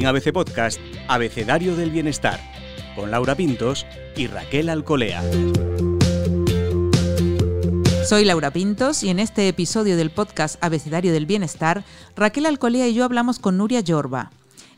En ABC Podcast, Abecedario del Bienestar, con Laura Pintos y Raquel Alcolea. Soy Laura Pintos y en este episodio del podcast Abecedario del Bienestar, Raquel Alcolea y yo hablamos con Nuria Yorba.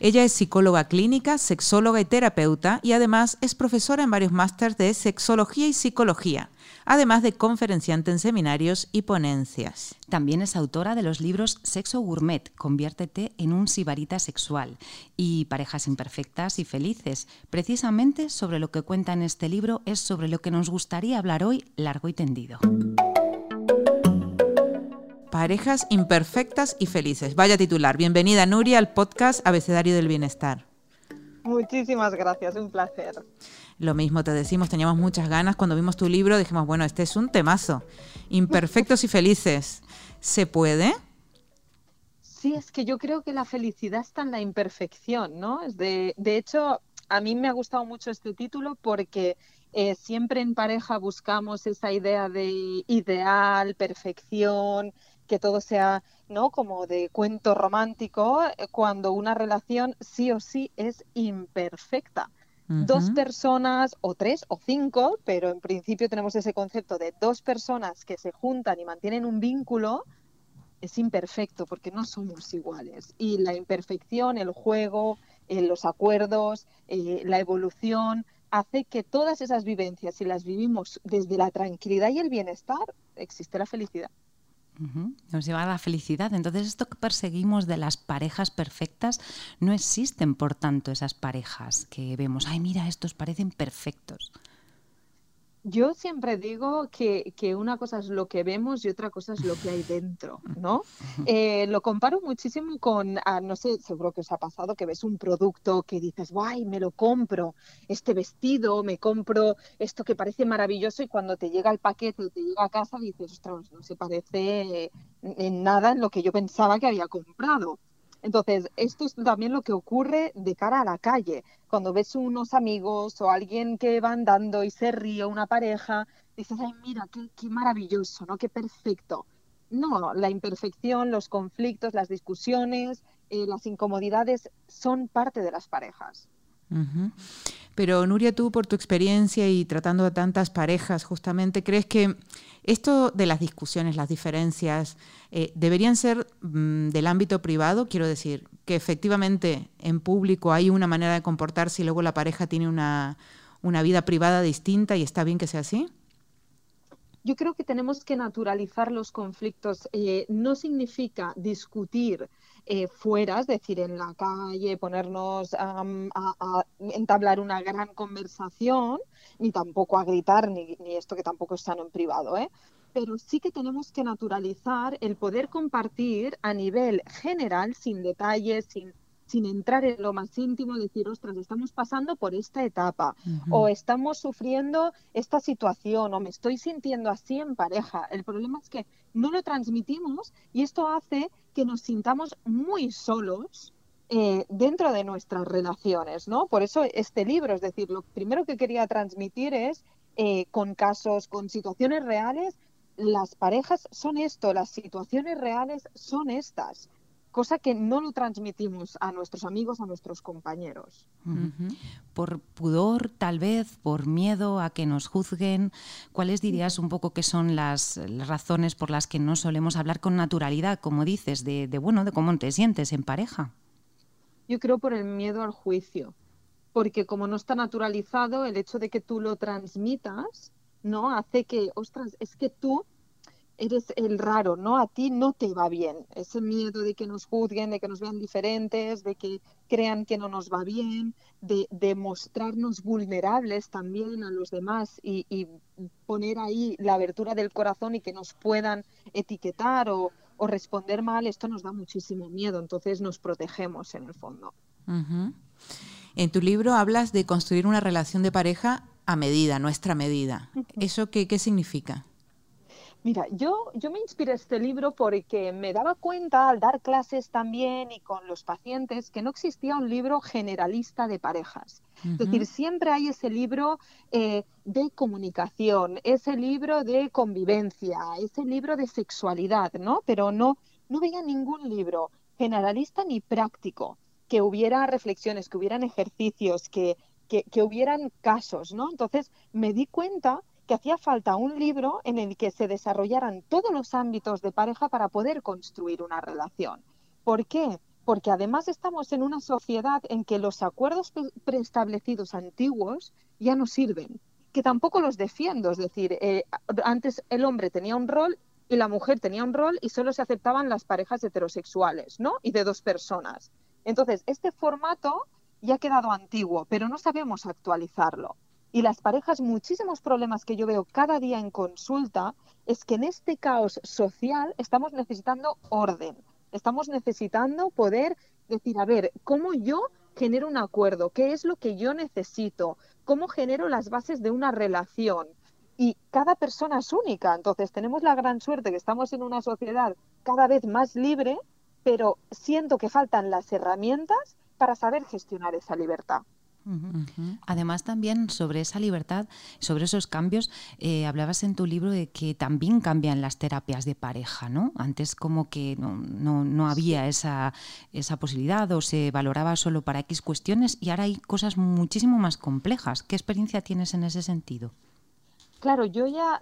Ella es psicóloga clínica, sexóloga y terapeuta y además es profesora en varios másteres de sexología y psicología además de conferenciante en seminarios y ponencias. También es autora de los libros Sexo Gourmet, Conviértete en un sibarita sexual y Parejas imperfectas y felices. Precisamente sobre lo que cuenta en este libro es sobre lo que nos gustaría hablar hoy largo y tendido. Parejas imperfectas y felices. Vaya titular. Bienvenida Nuria al podcast Abecedario del Bienestar. Muchísimas gracias, un placer. Lo mismo te decimos, teníamos muchas ganas. Cuando vimos tu libro dijimos, bueno, este es un temazo. Imperfectos y felices. ¿Se puede? Sí, es que yo creo que la felicidad está en la imperfección, ¿no? De, de hecho, a mí me ha gustado mucho este título porque eh, siempre en pareja buscamos esa idea de ideal, perfección, que todo sea, ¿no? Como de cuento romántico, eh, cuando una relación sí o sí es imperfecta dos personas o tres o cinco, pero en principio tenemos ese concepto de dos personas que se juntan y mantienen un vínculo, es imperfecto porque no somos iguales. Y la imperfección, el juego, eh, los acuerdos, eh, la evolución, hace que todas esas vivencias, si las vivimos desde la tranquilidad y el bienestar, existe la felicidad. Nos lleva a la felicidad. Entonces, esto que perseguimos de las parejas perfectas, no existen, por tanto, esas parejas que vemos, ay, mira, estos parecen perfectos. Yo siempre digo que, una cosa es lo que vemos y otra cosa es lo que hay dentro, ¿no? Eh, lo comparo muchísimo con, ah, no sé, seguro que os ha pasado que ves un producto que dices, guay, me lo compro, este vestido, me compro esto que parece maravilloso y cuando te llega el paquete o te llega a casa dices, ostras, no se parece en nada en lo que yo pensaba que había comprado. Entonces, esto es también lo que ocurre de cara a la calle. Cuando ves unos amigos o alguien que va andando y se ríe, una pareja, dices, ay, mira, qué, maravilloso, ¿no? Qué perfecto. No, la imperfección, los conflictos, las discusiones, eh, las incomodidades son parte de las parejas. Pero Nuria, tú por tu experiencia y tratando a tantas parejas, justamente, ¿crees que esto de las discusiones, las diferencias, eh, deberían ser mm, del ámbito privado? Quiero decir, que efectivamente en público hay una manera de comportarse y luego la pareja tiene una, una vida privada distinta y está bien que sea así. Yo creo que tenemos que naturalizar los conflictos. Eh, no significa discutir eh, fuera, es decir, en la calle, ponernos a, entablar una gran conversación, ni tampoco a gritar, ni, ni, esto que tampoco es sano en privado, ¿eh? pero sí que tenemos que naturalizar el poder compartir a nivel general, sin detalles, sin sin entrar en lo más íntimo, decir, ostras, estamos pasando por esta etapa, o estamos sufriendo esta situación, o me estoy sintiendo así en pareja. El problema es que no lo transmitimos y esto hace que nos sintamos muy solos eh, dentro de nuestras relaciones, ¿no? Por eso este libro, es decir, lo primero que quería transmitir es eh, con casos, con situaciones reales, las parejas son esto, las situaciones reales son estas cosa que no lo transmitimos a nuestros amigos, a nuestros compañeros. Por pudor, tal vez, por miedo a que nos juzguen, ¿cuáles dirías un poco que son las, razones por las que no solemos hablar con naturalidad, como dices, de, bueno, de cómo te sientes en pareja? Yo creo por el miedo al juicio, porque como no está naturalizado, el hecho de que tú lo transmitas, ¿no? Hace que, ostras, es que tú eres el raro, ¿no? A ti no te va bien. Ese miedo de que nos juzguen, de que nos vean diferentes, de que crean que no nos va bien, de, mostrarnos vulnerables también a los demás y, poner ahí la abertura del corazón y que nos puedan etiquetar o, responder mal, esto nos da muchísimo miedo. Entonces nos protegemos en el fondo. En tu libro hablas de construir una relación de pareja a medida, nuestra medida. ¿Eso qué, qué significa? Mira, yo, yo me inspiré este libro porque me daba cuenta al dar clases también y con los pacientes que no existía un libro generalista de parejas. Es decir, siempre hay ese libro eh, de comunicación, ese libro de convivencia, ese libro de sexualidad, ¿no? Pero no, no veía ningún libro generalista ni práctico que hubiera reflexiones, que hubieran ejercicios, que, que, que hubieran casos, ¿no? Entonces me di cuenta que hacía falta un libro en el que se desarrollaran todos los ámbitos de pareja para poder construir una relación. ¿Por qué? Porque además estamos en una sociedad en que los acuerdos preestablecidos antiguos ya no sirven, que tampoco los defiendo. Es decir, eh, antes el hombre tenía un rol y la mujer tenía un rol y solo se aceptaban las parejas heterosexuales, ¿no? Y de dos personas. Entonces, este formato ya ha quedado antiguo, pero no sabemos actualizarlo. Y las parejas, muchísimos problemas que yo veo cada día en consulta es que en este caos social estamos necesitando orden, estamos necesitando poder decir, a ver, ¿cómo yo genero un acuerdo? ¿Qué es lo que yo necesito? ¿Cómo genero las bases de una relación? Y cada persona es única, entonces tenemos la gran suerte que estamos en una sociedad cada vez más libre, pero siento que faltan las herramientas para saber gestionar esa libertad. Además, también sobre esa libertad, sobre esos cambios, eh, hablabas en tu libro de que también cambian las terapias de pareja, ¿no? Antes como que no, no, había esa, esa, posibilidad o se valoraba solo para X cuestiones y ahora hay cosas muchísimo más complejas. ¿Qué experiencia tienes en ese sentido? Claro, yo ya,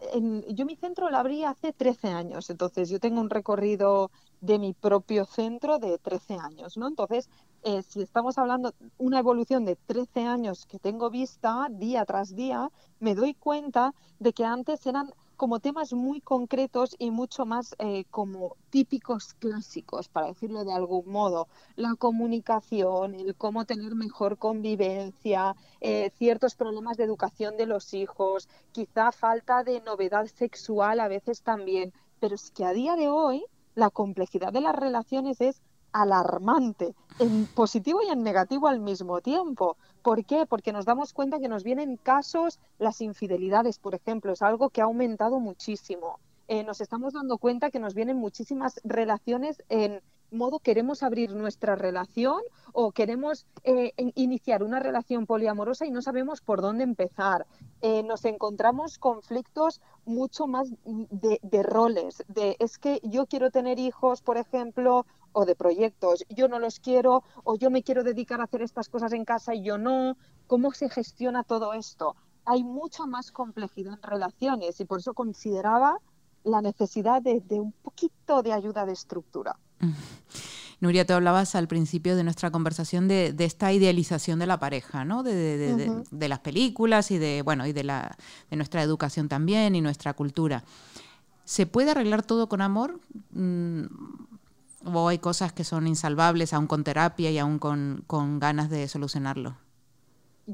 yo mi centro lo abrí hace 13 años, entonces yo tengo un recorrido de mi propio centro de 13 años, ¿no? Entonces, eh, si estamos hablando una evolución de 13 años que tengo vista día tras día, me doy cuenta de que antes eran como temas muy concretos y mucho más eh, como típicos clásicos, para decirlo de algún modo. La comunicación, el cómo tener mejor convivencia, eh, ciertos problemas de educación de los hijos, quizá falta de novedad sexual a veces también. Pero es que a día de hoy la complejidad de las relaciones es alarmante, en positivo y en negativo al mismo tiempo. ¿Por qué? Porque nos damos cuenta que nos vienen casos, las infidelidades, por ejemplo, es algo que ha aumentado muchísimo. Eh, nos estamos dando cuenta que nos vienen muchísimas relaciones en modo queremos abrir nuestra relación o queremos eh, iniciar una relación poliamorosa y no sabemos por dónde empezar. Eh, nos encontramos conflictos mucho más de, roles, de es que yo quiero tener hijos, por ejemplo, o de proyectos, yo no los quiero o yo me quiero dedicar a hacer estas cosas en casa y yo no. ¿Cómo se gestiona todo esto? Hay mucha más complejidad en relaciones y por eso consideraba la necesidad de un poquito de ayuda de estructura. Nuria, tú hablabas al principio de nuestra conversación de, esta idealización de la pareja, ¿no? De, las películas y de, bueno, y de, la, de nuestra educación también y nuestra cultura. ¿Se puede arreglar todo con amor? Mm, ¿O hay cosas que son insalvables aún con terapia y aún con, con ganas de solucionarlo?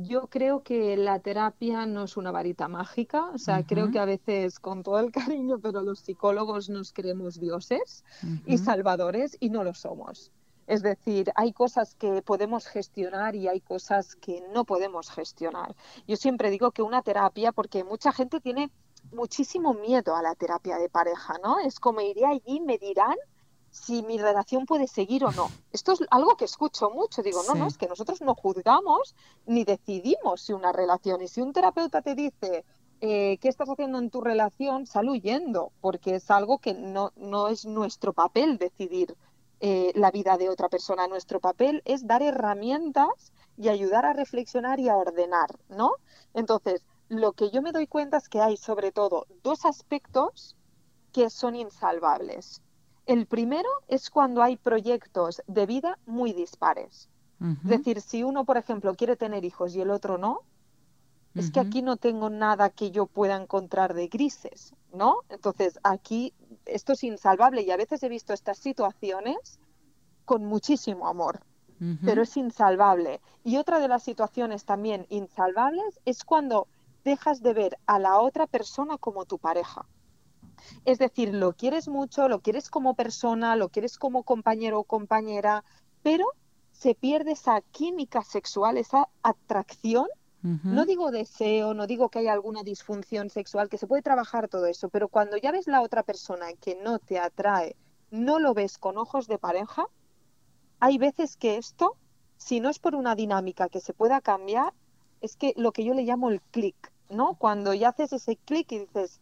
Yo creo que la terapia no es una varita mágica, o sea, creo que a veces con todo el cariño, pero los psicólogos nos creemos dioses y salvadores y no lo somos. Es decir, hay cosas que podemos gestionar y hay cosas que no podemos gestionar. Yo siempre digo que una terapia, porque mucha gente tiene muchísimo miedo a la terapia de pareja, ¿no? Es como iré allí, me dirán si mi relación puede seguir o no. Esto es algo que escucho mucho. Digo, no, no, es que nosotros no juzgamos ni decidimos si una relación. Y si un terapeuta te dice, eh, ¿qué estás haciendo en tu relación? Sal huyendo, porque es algo que no, no es nuestro papel decidir eh, la vida de otra persona. Nuestro papel es dar herramientas y ayudar a reflexionar y a ordenar, ¿no? Entonces, lo que yo me doy cuenta es que hay sobre todo dos aspectos que son insalvables. El primero es cuando hay proyectos de vida muy dispares. Es decir, si uno, por ejemplo, quiere tener hijos y el otro no, es que aquí no tengo nada que yo pueda encontrar de grises, ¿no? Entonces, aquí esto es insalvable y a veces he visto estas situaciones con muchísimo amor, pero es insalvable. Y otra de las situaciones también insalvables es cuando dejas de ver a la otra persona como tu pareja. Es decir, lo quieres mucho, lo quieres como persona, lo quieres como compañero o compañera, pero se pierde esa química sexual, esa atracción. No digo deseo, no digo que haya alguna disfunción sexual, que se puede trabajar todo eso, pero cuando ya ves la otra persona que no te atrae, no lo ves con ojos de pareja, hay veces que esto, si no es por una dinámica que se pueda cambiar, es que lo que yo le llamo el clic, ¿no? Cuando ya haces ese clic y dices,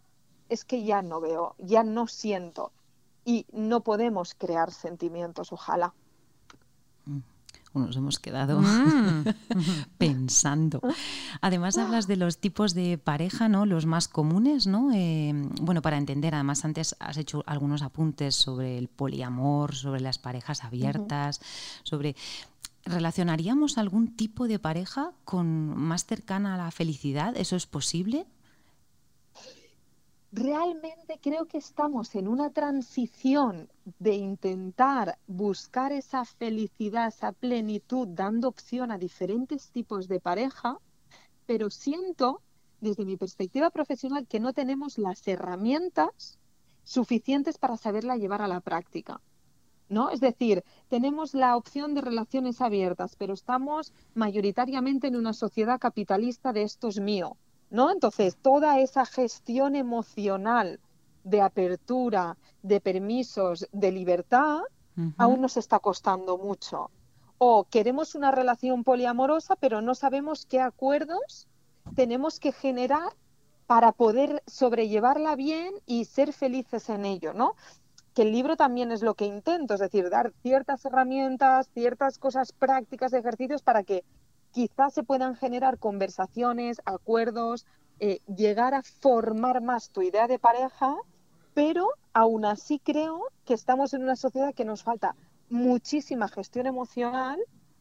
es que ya no veo, ya no siento y no podemos crear sentimientos, ojalá. Mm. nos hemos quedado mm. pensando. Además hablas de los tipos de pareja, ¿no? Los más comunes, ¿no? Eh, bueno, para entender, además antes has hecho algunos apuntes sobre el poliamor, sobre las parejas abiertas, sobre ¿Relacionaríamos algún tipo de pareja con más cercana a la felicidad? ¿Eso es posible? Realmente creo que estamos en una transición de intentar buscar esa felicidad, esa plenitud, dando opción a diferentes tipos de pareja, pero siento, desde mi perspectiva profesional, que no tenemos las herramientas suficientes para saberla llevar a la práctica. ¿no? Es decir, tenemos la opción de relaciones abiertas, pero estamos mayoritariamente en una sociedad capitalista de esto es mío, ¿no? Entonces, toda esa gestión emocional de apertura, de permisos, de libertad, aún nos está costando mucho. O queremos una relación poliamorosa, pero no sabemos qué acuerdos tenemos que generar para poder sobrellevarla bien y ser felices en ello, ¿no? que el libro también es lo que intento, es decir, dar ciertas herramientas, ciertas cosas prácticas, ejercicios para que quizás se puedan generar conversaciones, acuerdos, eh, llegar a formar más tu idea de pareja, pero aún así creo que estamos en una sociedad que nos falta muchísima gestión emocional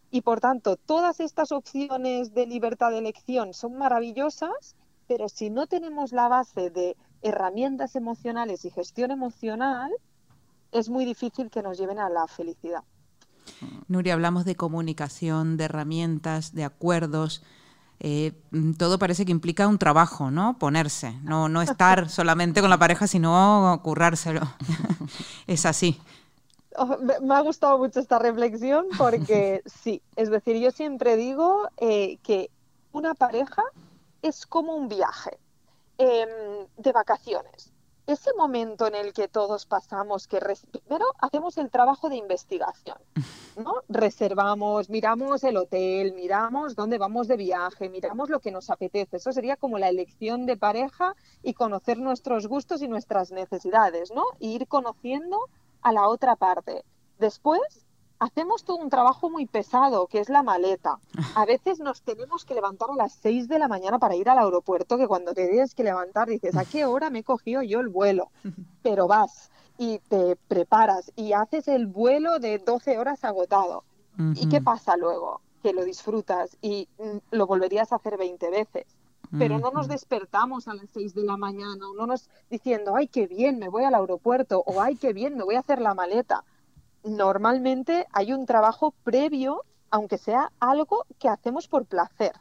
y por tanto todas estas opciones de libertad de elección son maravillosas, pero si no tenemos la base de herramientas emocionales y gestión emocional, es muy difícil que nos lleven a la felicidad. Nuria, hablamos de comunicación, de herramientas, de acuerdos. Eh, todo parece que implica un trabajo, ¿no? Ponerse, no, no estar solamente con la pareja, sino currárselo. es así. Oh, me ha gustado mucho esta reflexión porque sí, es decir, yo siempre digo eh, que una pareja es como un viaje em, de vacaciones ese momento en el que todos pasamos, que primero hacemos el trabajo de investigación, ¿no? Reservamos, miramos el hotel, miramos dónde vamos de viaje, miramos lo que nos apetece. Eso sería como la elección de pareja y conocer nuestros gustos y nuestras necesidades, ¿no? Y ir conociendo a la otra parte. Después hacemos todo un trabajo muy pesado, que es la maleta. A veces nos tenemos que levantar a las 6 de la mañana para ir al aeropuerto, que cuando te tienes que levantar dices, ¿a qué hora me he cogido yo el vuelo? Pero vas y te preparas y haces el vuelo de 12 horas agotado. ¿Y qué pasa luego? Que lo disfrutas y mm, lo volverías a hacer 20 veces. Pero no nos despertamos a las 6 de la mañana, o no nos diciendo, ay, qué bien, me voy al aeropuerto, o ay, qué bien, me voy a hacer la maleta normalmente hay un trabajo previo, aunque sea algo que hacemos por placer.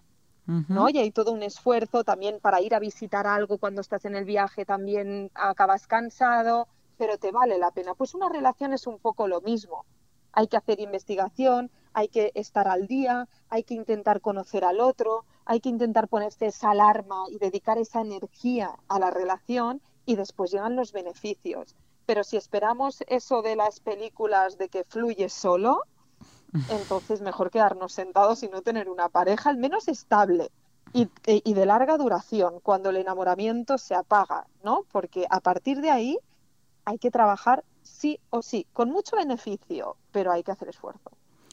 ¿no? Y hay todo un esfuerzo también para ir a visitar algo cuando estás en el viaje, también acabas cansado, pero te vale la pena. Pues una relación es un poco lo mismo. Hay que hacer investigación, hay que estar al día, hay que intentar conocer al otro, hay que intentar ponerse esa alarma y dedicar esa energía a la relación y después llegan los beneficios. Pero si esperamos eso de las películas de que fluye solo, entonces mejor quedarnos sentados y no tener una pareja al menos estable y, y, de larga duración cuando el enamoramiento se apaga, ¿no? Porque a partir de ahí hay que trabajar sí o sí, con mucho beneficio, pero hay que hacer esfuerzo.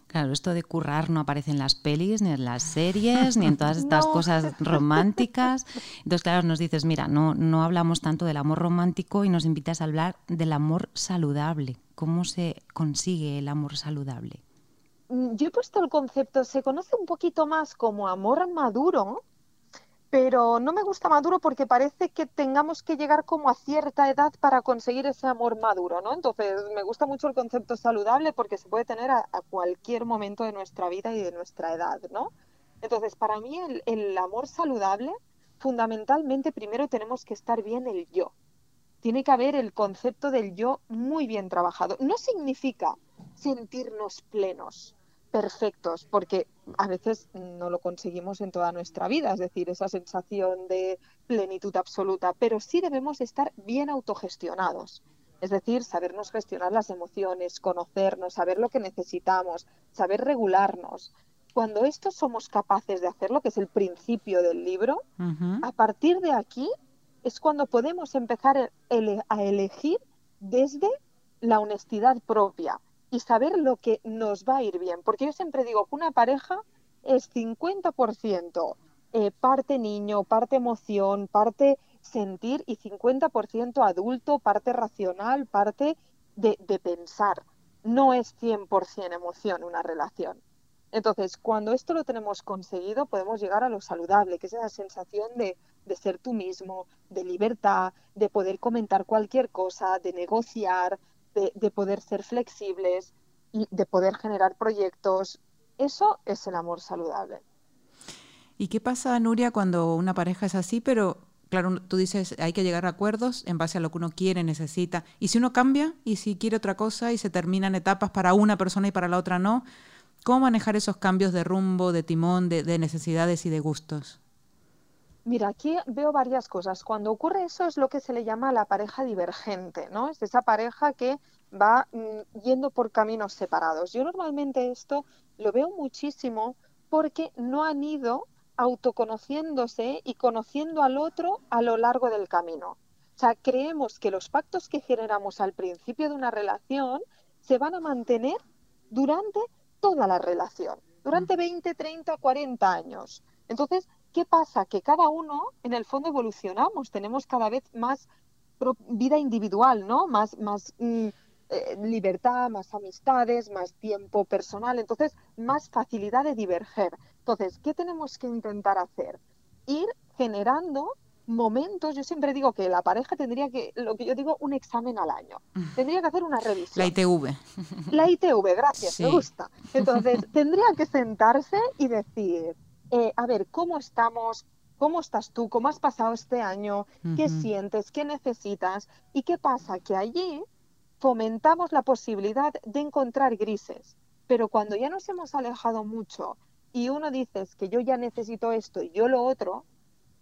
Claro, esto de currar no aparece en las pelis, ni en las series, ni en todas estas cosas románticas. Entonces, claro, nos dices, mira, no, no hablamos tanto del amor romántico y nos invitas a hablar del amor saludable. ¿Cómo se consigue el amor saludable? Mm, yo he puesto el concepto, se conoce un poquito más como amor maduro, pero no me gusta maduro porque parece que tengamos que llegar como a cierta edad para conseguir ese amor maduro, ¿no? Entonces, me gusta mucho el concepto saludable porque se puede tener a, cualquier momento de nuestra vida y de nuestra edad, ¿no? Entonces, para mí el, el amor saludable, fundamentalmente primero tenemos que estar bien el yo. Tiene que haber el concepto del yo muy bien trabajado. No significa sentirnos plenos, perfectos, porque a veces no lo conseguimos en toda nuestra vida, es decir, esa sensación de plenitud absoluta, pero sí debemos estar bien autogestionados. Es decir, sabernos gestionar las emociones, conocernos, saber lo que necesitamos, saber regularnos. Cuando esto somos capaces de hacerlo, que es el principio del libro, a partir de aquí es cuando podemos empezar a elegir desde la honestidad propia, y saber lo que nos va a ir bien. Porque yo siempre digo que una pareja es 50% eh, parte niño, parte emoción, parte sentir y 50% adulto, parte racional, parte de, de pensar. No es 100% emoción una relación. Entonces, cuando esto lo tenemos conseguido, podemos llegar a lo saludable, que es esa sensación de, de, ser tú mismo, de libertad, de poder comentar cualquier cosa, de negociar, de, de, poder ser flexibles y de poder generar proyectos. Eso es el amor saludable. ¿Y qué pasa, Nuria, cuando una pareja es así, pero claro, tú dices, hay que llegar a acuerdos en base a lo que uno quiere, necesita. Y si uno cambia y si quiere otra cosa y se terminan etapas para una persona y para la otra no, ¿cómo manejar esos cambios de rumbo, de timón, de necesidades y de gustos? Mira, aquí veo varias cosas. Cuando ocurre eso es lo que se le llama la pareja divergente, ¿no? Es esa pareja que va mm, yendo por caminos separados. Yo normalmente esto lo veo muchísimo porque no han ido autoconociéndose y conociendo al otro a lo largo del camino. O sea, creemos que los pactos que generamos al principio de una relación se van a mantener durante toda la relación, durante 20, 30, 40 años. Entonces, ¿qué pasa? Que cada uno, en el fondo, evolucionamos, tenemos cada vez más vida individual, ¿no? Más, más mm, eh, libertad, más amistades, más tiempo personal, entonces más facilidad de diverger. Entonces, ¿qué tenemos que intentar hacer? Ir generando momentos, yo siempre digo que la pareja tendría que, lo que yo digo, un examen al año. Tendría que hacer una revisión. La ITV. La ITV, gracias, sí. me gusta. Entonces, tendría que sentarse y decir, eh, a ver, ¿cómo estamos? ¿Cómo estás tú? ¿Cómo has pasado este año? ¿Qué uh -huh. sientes? ¿Qué necesitas? ¿Y qué pasa? Que allí fomentamos la posibilidad de encontrar grises. Pero cuando ya nos hemos alejado mucho y uno dice que yo ya necesito esto y yo lo otro,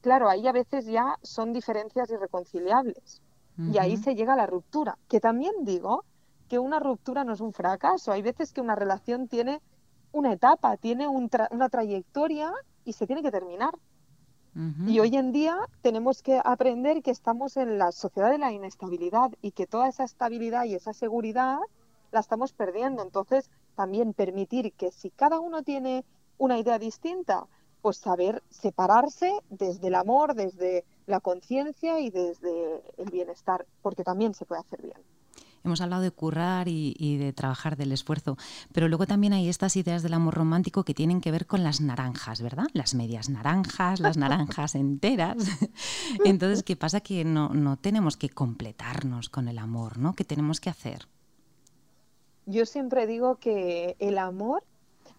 claro, ahí a veces ya son diferencias irreconciliables. Uh -huh. Y ahí se llega a la ruptura. Que también digo que una ruptura no es un fracaso. Hay veces que una relación tiene una etapa, tiene un tra una trayectoria y se tiene que terminar. Uh -huh. Y hoy en día tenemos que aprender que estamos en la sociedad de la inestabilidad y que toda esa estabilidad y esa seguridad la estamos perdiendo. Entonces, también permitir que si cada uno tiene una idea distinta, pues saber separarse desde el amor, desde la conciencia y desde el bienestar, porque también se puede hacer bien. Hemos hablado de currar y, y, de trabajar del esfuerzo, pero luego también hay estas ideas del amor romántico que tienen que ver con las naranjas, ¿verdad? Las medias naranjas, las naranjas enteras. Entonces, ¿qué pasa? Que no, no tenemos que completarnos con el amor, ¿no? ¿Qué tenemos que hacer? Yo siempre digo que el amor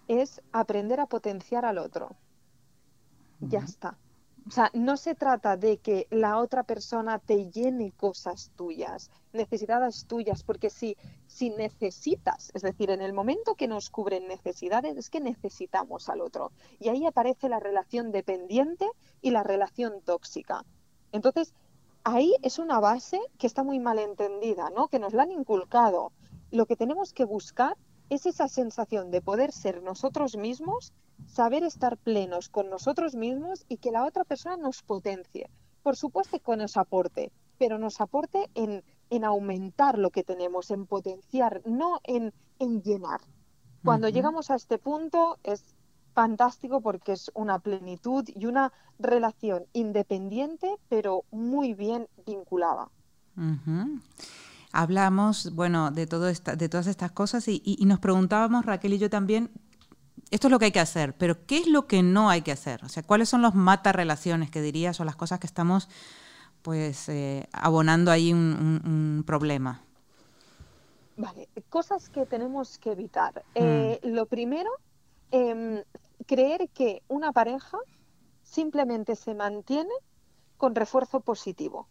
es aprender a potenciar al otro. Ya está. O sea, no se trata de que la otra persona te llene cosas tuyas, necesidades tuyas, porque si, si necesitas, es decir, en el momento que nos cubren necesidades, es que necesitamos al otro. Y ahí aparece la relación dependiente y la relación tóxica. Entonces, ahí es una base que está muy mal entendida, ¿no? Que nos la han inculcado. Lo que tenemos que buscar es esa sensación de poder ser nosotros mismos, saber estar plenos con nosotros mismos y que la otra persona nos potencie. Por supuesto que nos aporte, pero nos aporte en, en aumentar lo que tenemos, en potenciar, no en, en llenar. Cuando uh -huh. llegamos a este punto es fantástico porque es una plenitud y una relación independiente, pero muy bien vinculada. Uh -huh hablamos, bueno, de, todo esta, de todas estas cosas y, y, y, nos preguntábamos, Raquel y yo también, esto es lo que hay que hacer, pero ¿qué es lo que no hay que hacer? O sea, ¿cuáles son los mata relaciones que dirías o las cosas que estamos pues eh, abonando ahí un, un, un, problema? Vale, cosas que tenemos que evitar. Mm. Eh, lo primero, eh, creer que una pareja simplemente se mantiene con refuerzo positivo.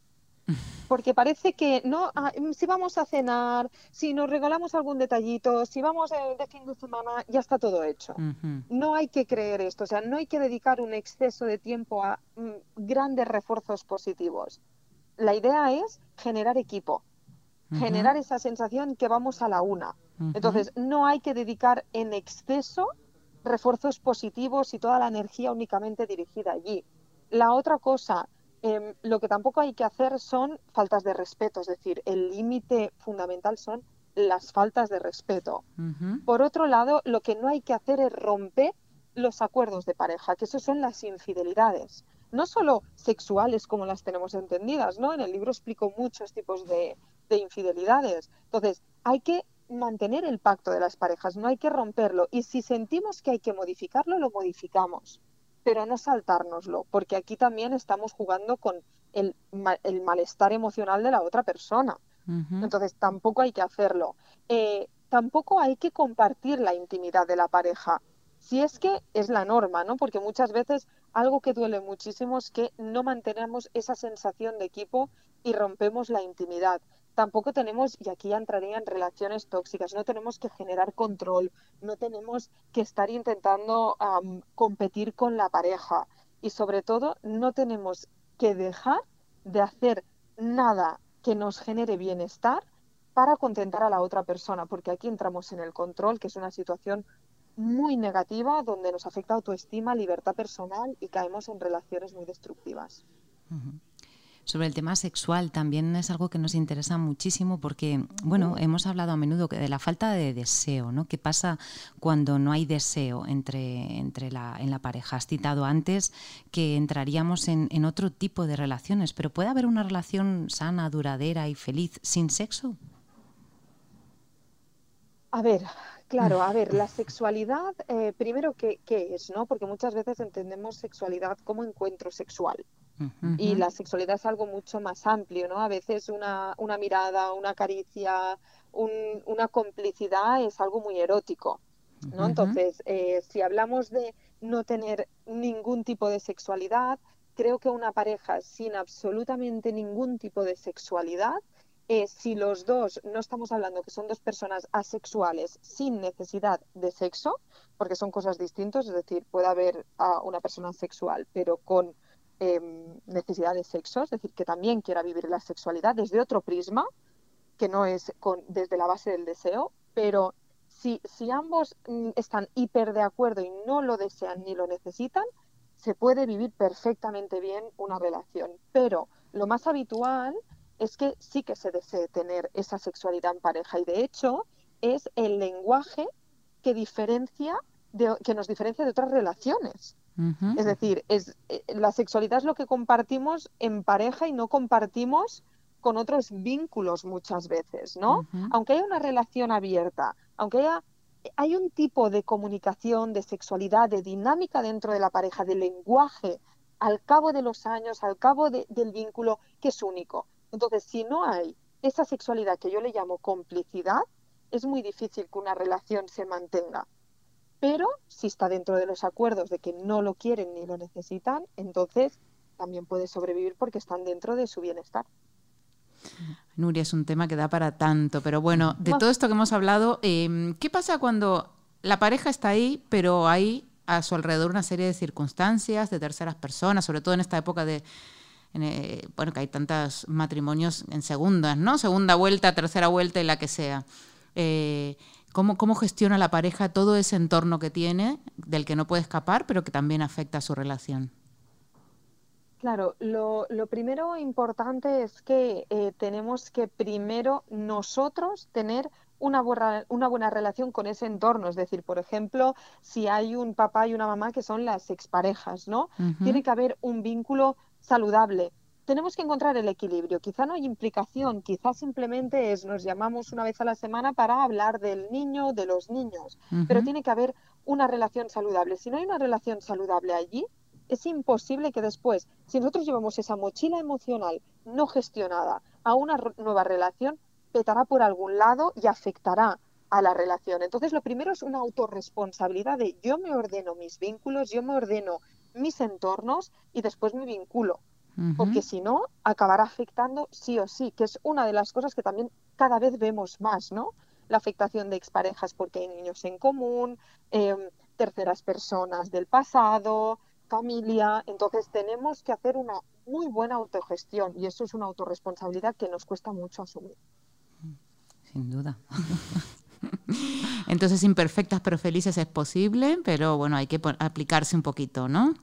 Porque parece que no, ah, si vamos a cenar, si nos regalamos algún detallito, si vamos de fin de semana, ya está todo hecho. Uh -huh. No hay que creer esto, o sea, no hay que dedicar un exceso de tiempo a mm, grandes refuerzos positivos. La idea es generar equipo, uh -huh. generar esa sensación que vamos a la una. Uh -huh. Entonces, no hay que dedicar en exceso refuerzos positivos y toda la energía únicamente dirigida allí. La otra cosa, eh, lo que tampoco hay que hacer son faltas de respeto, es decir, el límite fundamental son las faltas de respeto. Por otro lado, lo que no hay que hacer es romper los acuerdos de pareja, que eso son las infidelidades. No solo sexuales como las tenemos entendidas, ¿no? En el libro explico muchos tipos de, de infidelidades. Entonces, hay que mantener el pacto de las parejas, no hay que romperlo. Y si sentimos que hay que modificarlo, lo modificamos, pero no saltárnoslo, porque aquí también estamos jugando con el, el malestar emocional de la otra persona. Entonces, tampoco hay que hacerlo. Eh, tampoco hay que compartir la intimidad de la pareja. Si es que es la norma, ¿no? Porque muchas veces algo que duele muchísimo es que no mantenemos esa sensación de equipo y rompemos la intimidad tampoco tenemos, y aquí ya entraría en relaciones tóxicas, no tenemos que generar control, no tenemos que estar intentando competir con la pareja. Y sobre todo no tenemos que dejar de hacer nada que nos genere bienestar para contentar a la otra persona, porque aquí entramos en el control, que es una situación muy negativa donde nos afecta autoestima, libertad personal y caemos en relaciones muy destructivas sobre el tema sexual también es algo que nos interesa muchísimo porque, bueno, hemos hablado a menudo de la falta de deseo, ¿no? ¿Qué pasa cuando no hay deseo entre, entre la, en la pareja? Has citado antes que entraríamos en, en otro tipo de relaciones, pero ¿puede haber una relación sana, duradera y feliz sin sexo? A ver, Claro, a ver, la sexualidad, eh, primero, ¿qué, ¿qué, es? ¿no? Porque muchas veces entendemos sexualidad como encuentro sexual. Y la sexualidad es algo mucho más amplio, ¿no? A veces una, una mirada, una caricia, una complicidad es algo muy erótico, ¿no? Entonces, eh, si hablamos de no tener ningún tipo de sexualidad, creo que una pareja sin absolutamente ningún tipo de sexualidad, eh, si los dos, no estamos hablando que son dos personas asexuales sin necesidad de sexo, porque son cosas distintas, es decir, puede haber a una persona sexual, pero con Em, necesidad de sexo, es decir, que también quiera vivir la sexualidad desde otro prisma, que no es con, desde la base del deseo, pero si, si ambos mm, están hiper de acuerdo y no lo desean ni lo necesitan, se puede vivir perfectamente bien una relación. Pero lo más habitual es que sí que se desee tener esa sexualidad en pareja y de hecho es el lenguaje que diferencia que nos diferencia de otras relaciones. Es decir, es, eh, la sexualidad es lo que compartimos en pareja y no compartimos con otros vínculos muchas veces, ¿no? Aunque haya una relación abierta, aunque haya hay un tipo de comunicación, de sexualidad, de dinámica dentro de la pareja, de lenguaje, al cabo de los años, al cabo del vínculo, que es único. Entonces, si no hay esa sexualidad que yo le llamo complicidad, es muy difícil que una relación se mantenga. Pero si está dentro de los acuerdos de que no lo quieren ni lo necesitan, entonces también puede sobrevivir porque están dentro de su bienestar. Nuria, es un tema que da para tanto, pero bueno, de todo esto que hemos hablado, em, ¿qué pasa cuando la pareja está ahí, pero hay a su alrededor una serie de circunstancias, de terceras personas, sobre todo en esta época de, eh, bueno, que hay tantos matrimonios en segundas, ¿no? Segunda vuelta, tercera vuelta y la que sea. Eh, ¿Cómo, gestiona la pareja todo ese entorno que tiene, del que no puede escapar, pero que también afecta a su relación? Claro, lo, primero importante es que eh, tenemos que primero nosotros tener una buena, una buena relación con ese entorno. Es decir, por ejemplo, si hay un papá y una mamá que son las exparejas, ¿no? Tiene que haber un vínculo saludable, tenemos que encontrar el equilibrio. Quizá no hay implicación, quizá simplemente es nos llamamos una vez a la semana para hablar del niño, de los niños, pero tiene que haber una relación saludable. Si no hay una relación saludable allí, es imposible que después, si nosotros llevamos esa mochila emocional no gestionada a una nueva relación, petará por algún lado y afectará a la relación. Entonces, lo primero es una autorresponsabilidad de yo me ordeno mis vínculos, yo me ordeno mis entornos y después me vinculo porque si no, acabará afectando sí o sí, que es una de las cosas que también cada vez vemos más, ¿no? La afectación de exparejas porque hay niños en común, em, terceras personas del pasado, familia. Entonces tenemos que hacer una muy buena autogestión y eso es una autorresponsabilidad que nos cuesta mucho asumir. Sin duda. Entonces, imperfectas pero felices es posible, pero bueno, hay que aplicarse un poquito, ¿no?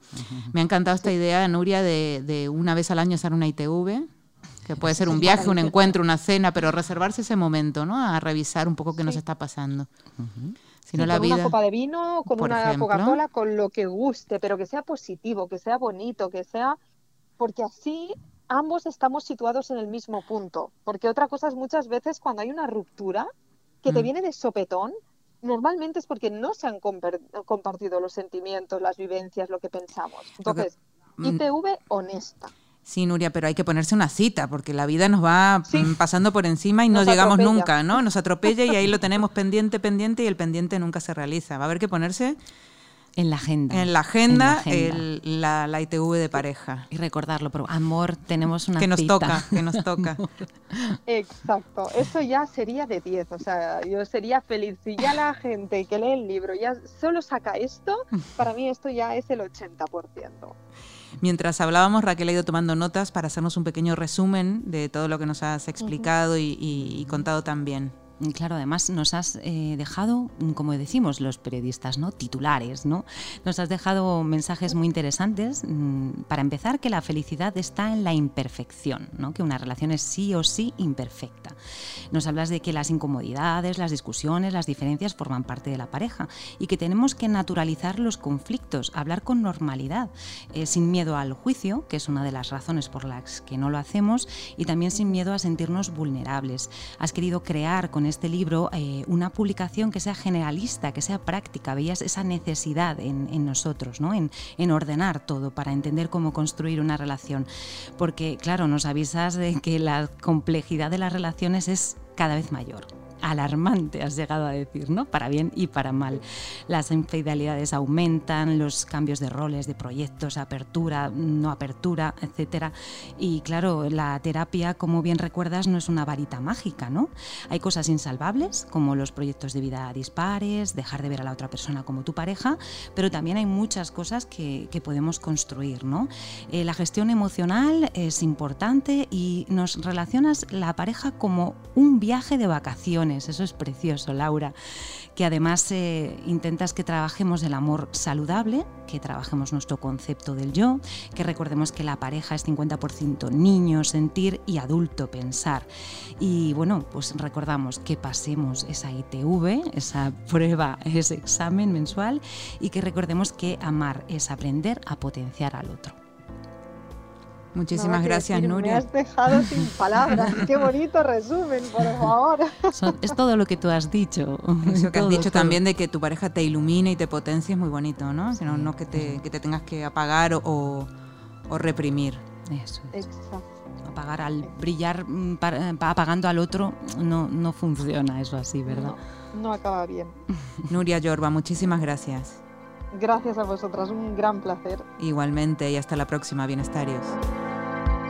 Me ha encantado esta idea, Nuria, de, una vez al año hacer una ITV. Que puede ser un viaje, un encuentro, una cena, pero reservarse ese momento, ¿no? A revisar un poco qué nos está pasando. Si no, la con una copa de vino, con una Coca-Cola, con lo que guste, pero que sea positivo, que sea bonito, que sea... Porque así ambos estamos situados en el mismo punto. Porque otra cosa es muchas veces cuando hay una ruptura que te mm. viene de sopetón, normalmente es porque no se han compartido los sentimientos, las vivencias, lo que pensamos. Entonces, mm. ITV honesta. Sí, Nuria, pero hay que ponerse una cita porque la vida nos va mm, pasando por encima y no llegamos nunca, ¿no? Nos atropella y ahí lo tenemos pendiente, pendiente y el pendiente nunca se realiza. Va a haber que ponerse en la agenda. En la agenda, la, ITV de pareja. Y recordarlo, pero amor, tenemos una Que nos toca, que nos toca. Exacto, eso ya sería de 10, o sea, yo sería feliz. Si ya la gente que lee el libro ya solo saca esto, para mí esto ya es el 80%. Mientras hablábamos, Raquel ha ido tomando notas para hacernos un pequeño resumen de todo lo que nos has explicado y, contado también. Claro, además nos has eh, dejado, como decimos los periodistas, ¿no? Titulares, ¿no? Nos has dejado mensajes muy interesantes. Mm, para empezar, que la felicidad está en la imperfección, ¿no? Que una relación es sí o sí imperfecta. Nos hablas de que las incomodidades, las discusiones, las diferencias forman parte de la pareja y que tenemos que naturalizar los conflictos, hablar con normalidad, eh, sin miedo al juicio, que es una de las razones por las que no lo hacemos, y también sin miedo a sentirnos vulnerables. Has querido crear con este libro eh, una publicación que sea generalista, que sea práctica. Veías esa necesidad en, nosotros, ¿no? En, en, ordenar todo para entender cómo construir una relación. Porque, claro, nos avisas de que la complejidad de las relaciones es cada vez mayor alarmante, has llegado a decir, ¿no? Para bien y para mal. Las infidelidades aumentan, los cambios de roles, de proyectos, apertura, no apertura, etcétera. Y claro, la terapia, como bien recuerdas, no es una varita mágica, ¿no? Hay cosas insalvables, como los proyectos de vida dispares, dejar de ver a la otra persona como tu pareja, pero también hay muchas cosas que, podemos construir, ¿no? Eh, la gestión emocional es importante y nos relacionas la pareja como un viaje de vacaciones eso es precioso, Laura. Que además eh, intentas que trabajemos el amor saludable, que trabajemos nuestro concepto del yo, que recordemos que la pareja es 50% niño, sentir y adulto, pensar. Y bueno, pues recordamos que pasemos esa ITV, esa prueba, ese examen mensual, y que recordemos que amar es aprender a potenciar al otro. Muchísimas gracias, Nuria. Me has dejado sin palabras. Qué bonito resumen, por favor. es todo lo que tú has dicho. Eso que has dicho también de que tu pareja te ilumine y te potencie es muy bonito, ¿no? No que te, que te tengas que apagar o, o reprimir. Eso Apagar al brillar mm, eh, apagando al otro no, no funciona eso así, ¿verdad? No, no acaba bien. Nuria Yorba, muchísimas gracias. Gracias a vosotras, un gran placer. Igualmente y hasta la próxima, bienestarios.